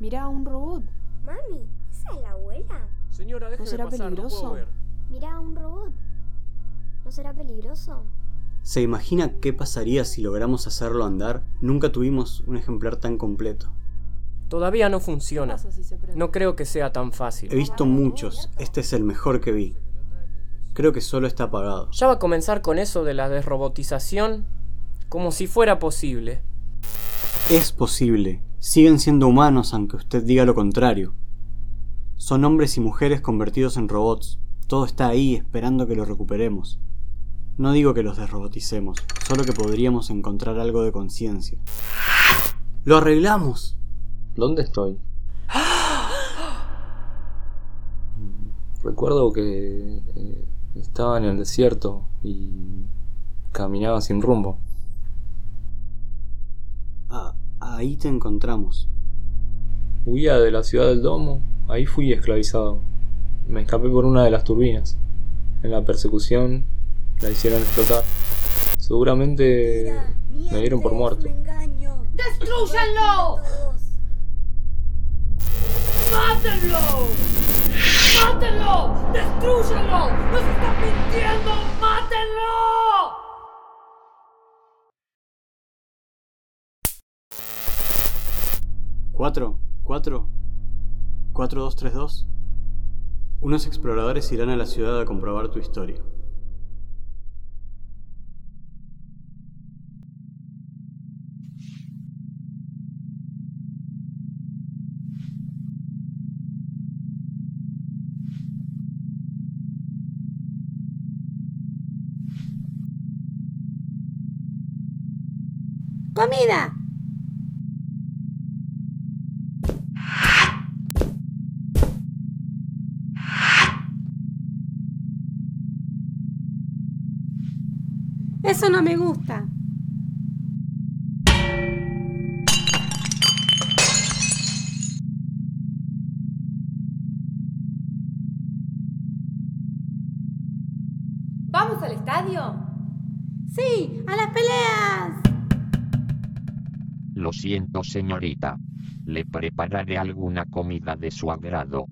Mirá, un robot. Mami, ¿esa es la abuela? Señora, déjeme será pasar, no peligroso? puedo ver. Mirá, un robot. ¿No será peligroso? ¿Se imagina qué pasaría si logramos hacerlo andar? Nunca tuvimos un ejemplar tan completo. Todavía no ¿Qué funciona. No creo que sea tan fácil. He visto muchos, este es el mejor que vi. Creo que solo está apagado. Ya va a comenzar con eso de la desrobotización como si fuera posible. Es posible. Siguen siendo humanos aunque usted diga lo contrario. Son hombres y mujeres convertidos en robots. Todo está ahí esperando que lo recuperemos. No digo que los desroboticemos, solo que podríamos encontrar algo de conciencia. ¡Lo arreglamos! ¿Dónde estoy? Recuerdo que eh, estaba en el desierto y caminaba sin rumbo. Ah, ahí te encontramos. Huía de la ciudad del domo, ahí fui esclavizado. Me escapé por una de las turbinas. En la persecución la hicieron explotar. Seguramente me dieron por muerto. ¡Destrúyanlo! ¡Mátenlo! ¡Mátenlo! ¡Destrúyanlo! ¡Nos están mintiendo! ¡Mátenlo! ¿Cuatro? ¿Cuatro? ¿Cuatro, dos, tres, dos? Unos exploradores irán a la ciudad a comprobar tu historia. ¡Comida! Eso no me gusta. ¿Vamos al estadio? Sí, a las peleas. Lo siento, señorita. Le prepararé alguna comida de su agrado.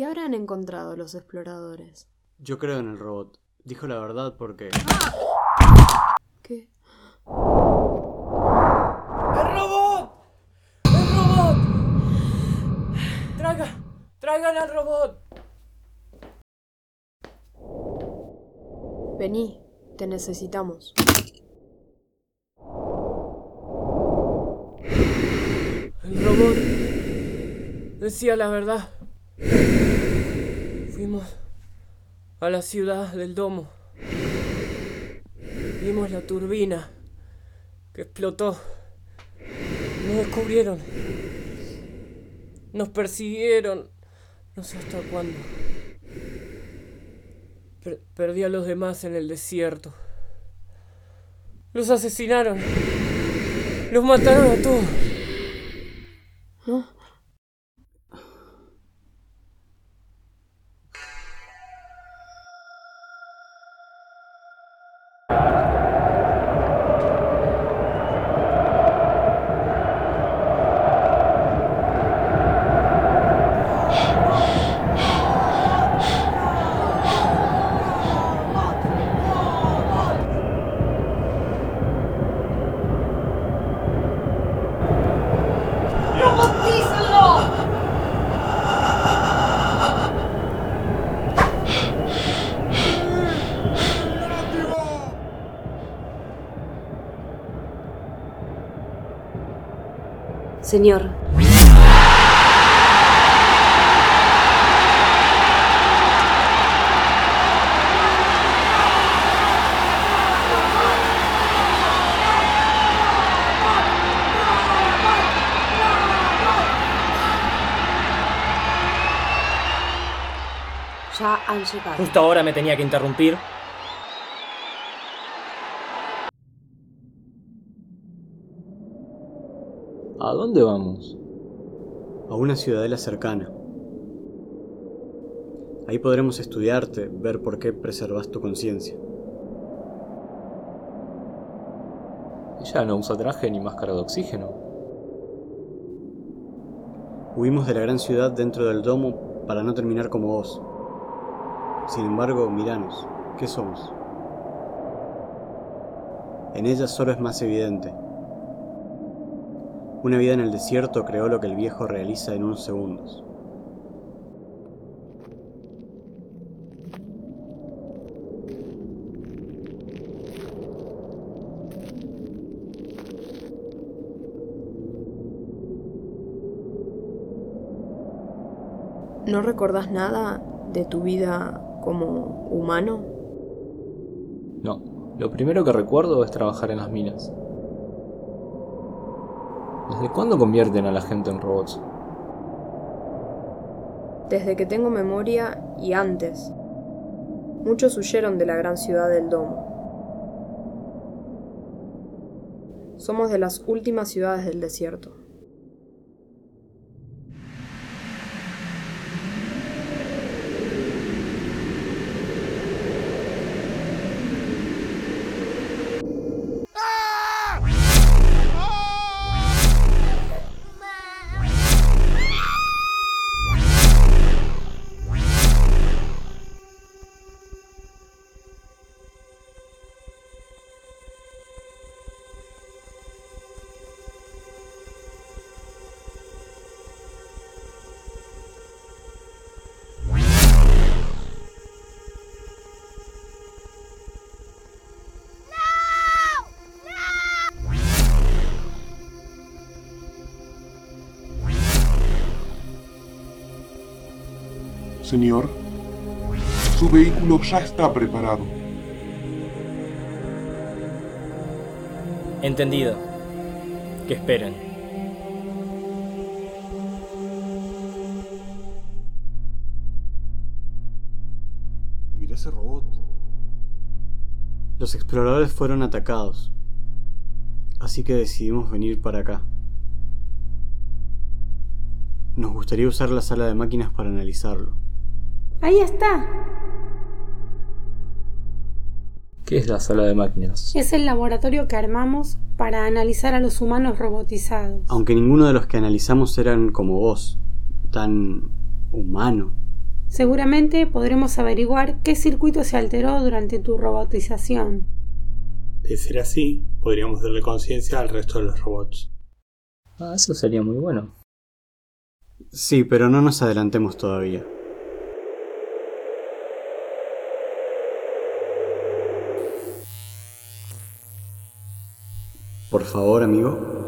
¿Qué habrán encontrado los exploradores? Yo creo en el robot. Dijo la verdad porque... ¿Qué? ¡El robot! ¡El robot! ¡Traiga! ¡Traigan al robot! Vení, te necesitamos. El robot decía la verdad. Fuimos a la ciudad del domo. Vimos la turbina que explotó. Nos descubrieron. Nos persiguieron. No sé hasta cuándo. Per- perdí a los demás en el desierto. Los asesinaron. Los mataron a todos. ¿No? Señor. Justo ahora me tenía que interrumpir. ¿A dónde vamos? a una ciudadela cercana. Ahí podremos estudiarte, ver por qué preservas tu conciencia. Ella no usa traje ni máscara de oxígeno. Huimos de la gran ciudad dentro del domo para no terminar como vos. Sin embargo, miranos, ¿qué somos? En ella solo es más evidente. Una vida en el desierto creó lo que el viejo realiza en unos segundos. ¿No recordás nada de tu vida como humano? No, lo primero que recuerdo es trabajar en las minas. ¿Desde cuándo convierten a la gente en robots? Desde que tengo memoria y antes. Muchos huyeron de la gran ciudad del Domo. Somos de las últimas ciudades del desierto. Señor, su vehículo ya está preparado. Entendido. Que esperen. Mira ese robot. Los exploradores fueron atacados, así que decidimos venir para acá. Nos gustaría usar la sala de máquinas para analizarlo. Ahí está. ¿Qué es la sala de máquinas? Es el laboratorio que armamos para analizar a los humanos robotizados. Aunque ninguno de los que analizamos eran como vos, tan humano. Seguramente podremos averiguar qué circuito se alteró durante tu robotización. De ser así, podríamos darle conciencia al resto de los robots. Ah, eso sería muy bueno. Sí, pero no nos adelantemos todavía. Por favor, amigo.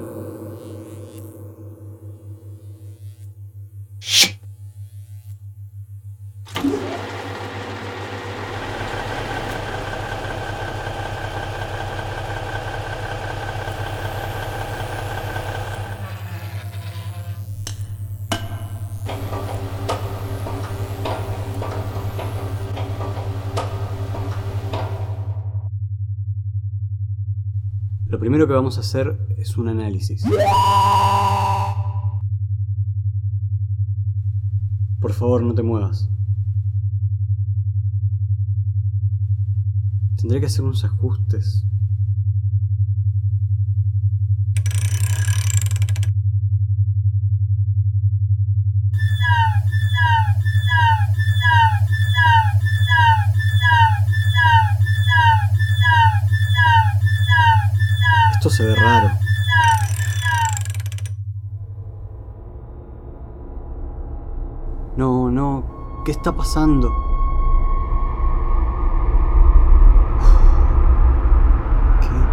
Lo primero que vamos a hacer es un análisis. Por favor, no te muevas. Tendré que hacer unos ajustes. Se ve raro. No, no. ¿Qué está pasando? ¿Qué?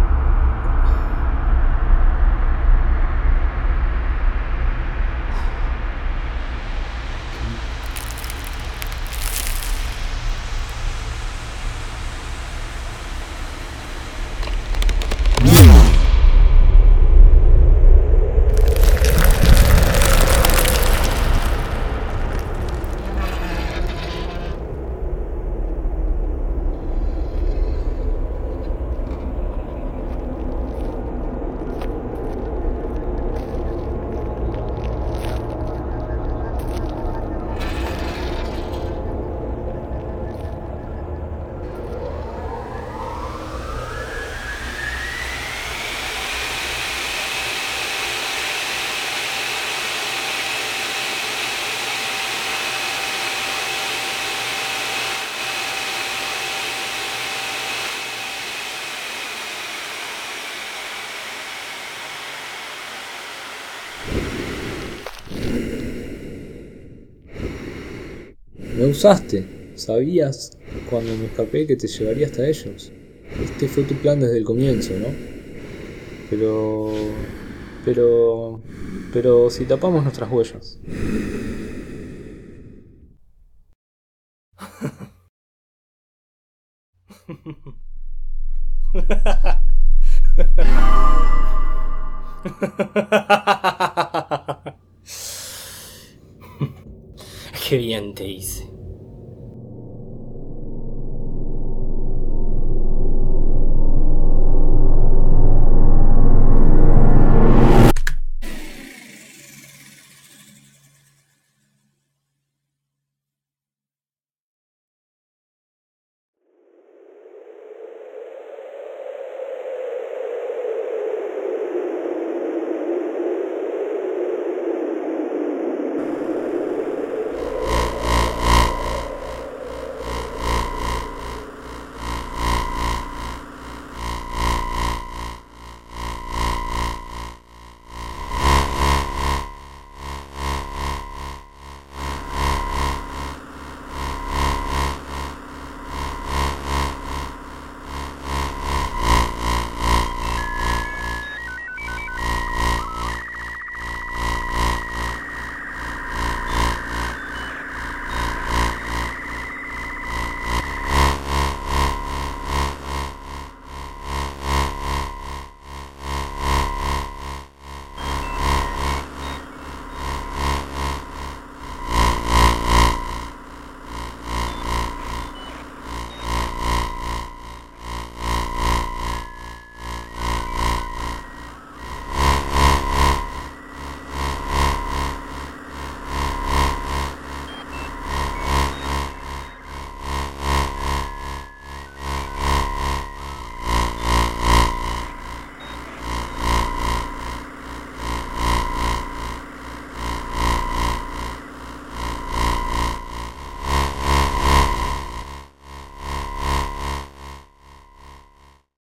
Me usaste. Sabías cuando me escapé que te llevaría hasta ellos. Este fue tu plan desde el comienzo, ¿no? Pero... Pero... Pero si tapamos nuestras huellas. Qué bien te hice.